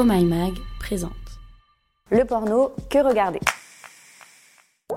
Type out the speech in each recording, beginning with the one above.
Oh My Mag présente. Le porno, que regarder?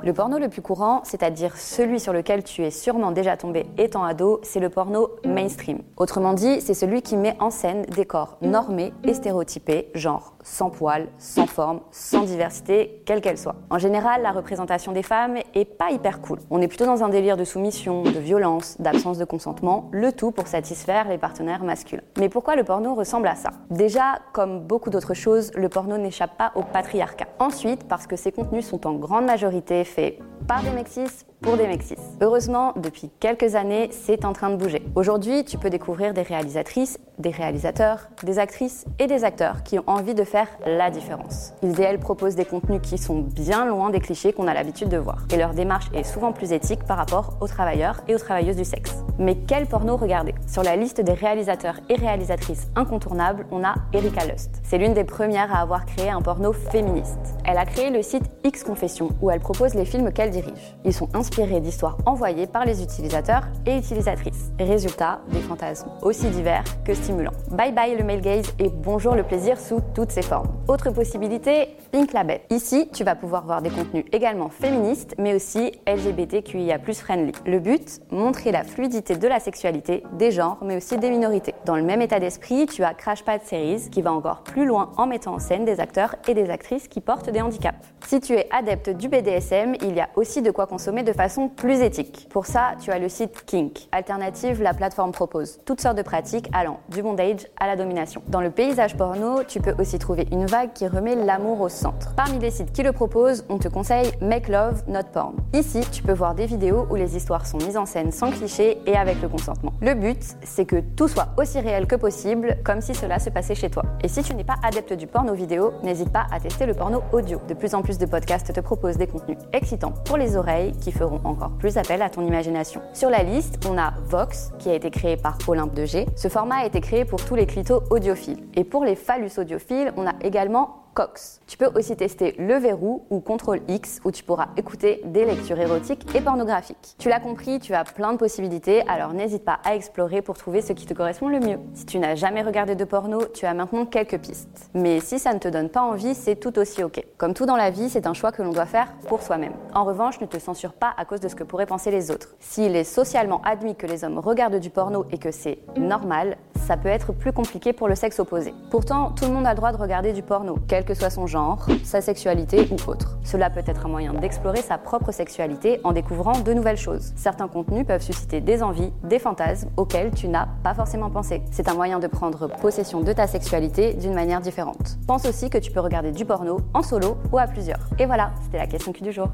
Le porno le plus courant, c'est-à-dire celui sur lequel tu es sûrement déjà tombé étant ado, c'est le porno mainstream. Autrement dit, c'est celui qui met en scène des corps normés et stéréotypés, genre sans poils, sans forme, sans diversité, quelle qu'elle soit. En général, la représentation des femmes est pas hyper cool. On est plutôt dans un délire de soumission, de violence, d'absence de consentement, le tout pour satisfaire les partenaires masculins. Mais pourquoi le porno ressemble à ça? Déjà, comme beaucoup d'autres choses, le porno n'échappe pas au patriarcat. Ensuite, parce que ses contenus sont en grande majorité fait par des mexis pour des mexis. Heureusement, depuis quelques années, c'est en train de bouger. Aujourd'hui, tu peux découvrir des réalisatrices, des réalisateurs, des actrices et des acteurs qui ont envie de faire la différence. Ils et elles proposent des contenus qui sont bien loin des clichés qu'on a l'habitude de voir. Et leur démarche est souvent plus éthique par rapport aux travailleurs et aux travailleuses du sexe. Mais quel porno regarder? Sur la liste des réalisateurs et réalisatrices incontournables, on a Erika Lust. C'est l'une des premières à avoir créé un porno féministe. Elle a créé le site X Confession où elle propose les films qu'elle dirige. Ils sont inspirés d'histoires envoyées par les utilisateurs et utilisatrices. Résultat, des fantasmes aussi divers que stimulants. Bye bye le male gaze et bonjour le plaisir sous toutes ses formes. Autre possibilité, Pink Label. Ici, tu vas pouvoir voir des contenus également féministes mais aussi LGBTQIA+ friendly. Le but, montrer la fluidité de la sexualité, des genres, mais aussi des minorités. Dans le même état d'esprit, tu as Crash Pad Series qui va encore plus loin en mettant en scène des acteurs et des actrices qui portent des handicaps. Si tu es adepte du BDSM, il y a aussi de quoi consommer de façon plus éthique. Pour ça, tu as le site Kink. Alternative, la plateforme propose toutes sortes de pratiques allant du bondage à la domination. Dans le paysage porno, tu peux aussi trouver une vague qui remet l'amour au centre. Parmi les sites qui le proposent, on te conseille Make Love, Not Porn. Ici, tu peux voir des vidéos où les histoires sont mises en scène sans clichés et avec le consentement. Le but, c'est que tout soit aussi réel que possible, comme si cela se passait chez toi. Et si tu n'es pas adepte du porno vidéo, n'hésite pas à tester le porno audio. De plus en plus de podcasts te proposent des contenus excitants pour les oreilles qui feront encore plus appel à ton imagination. Sur la liste, on a Vox, qui a été créé par Olympe de G. Ce format a été créé pour tous les clitos audiophiles. Et pour les phallus audiophiles, on a également Cox. Tu peux aussi tester le verrou ou Contrôle X où tu pourras écouter des lectures érotiques et pornographiques. Tu l'as compris, tu as plein de possibilités, alors n'hésite pas à explorer pour trouver ce qui te correspond le mieux. Si tu n'as jamais regardé de porno, tu as maintenant quelques pistes. Mais si ça ne te donne pas envie, c'est tout aussi ok. Comme tout dans la vie, c'est un choix que l'on doit faire pour soi-même. En revanche, ne te censure pas à cause de ce que pourraient penser les autres. S'il est socialement admis que les hommes regardent du porno et que c'est normal, ça peut être plus compliqué pour le sexe opposé. Pourtant, tout le monde a le droit de regarder du porno, quel que soit son genre, sa sexualité ou autre. Cela peut être un moyen d'explorer sa propre sexualité en découvrant de nouvelles choses. Certains contenus peuvent susciter des envies, des fantasmes auxquels tu n'as pas forcément pensé. C'est un moyen de prendre possession de ta sexualité d'une manière différente. Pense aussi que tu peux regarder du porno en solo ou à plusieurs. Et voilà, c'était la question du jour.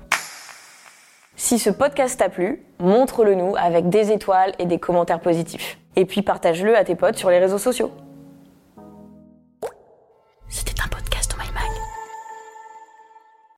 Si ce podcast t'a plu, montre-le nous avec des étoiles et des commentaires positifs. Et puis partage-le à tes potes sur les réseaux sociaux.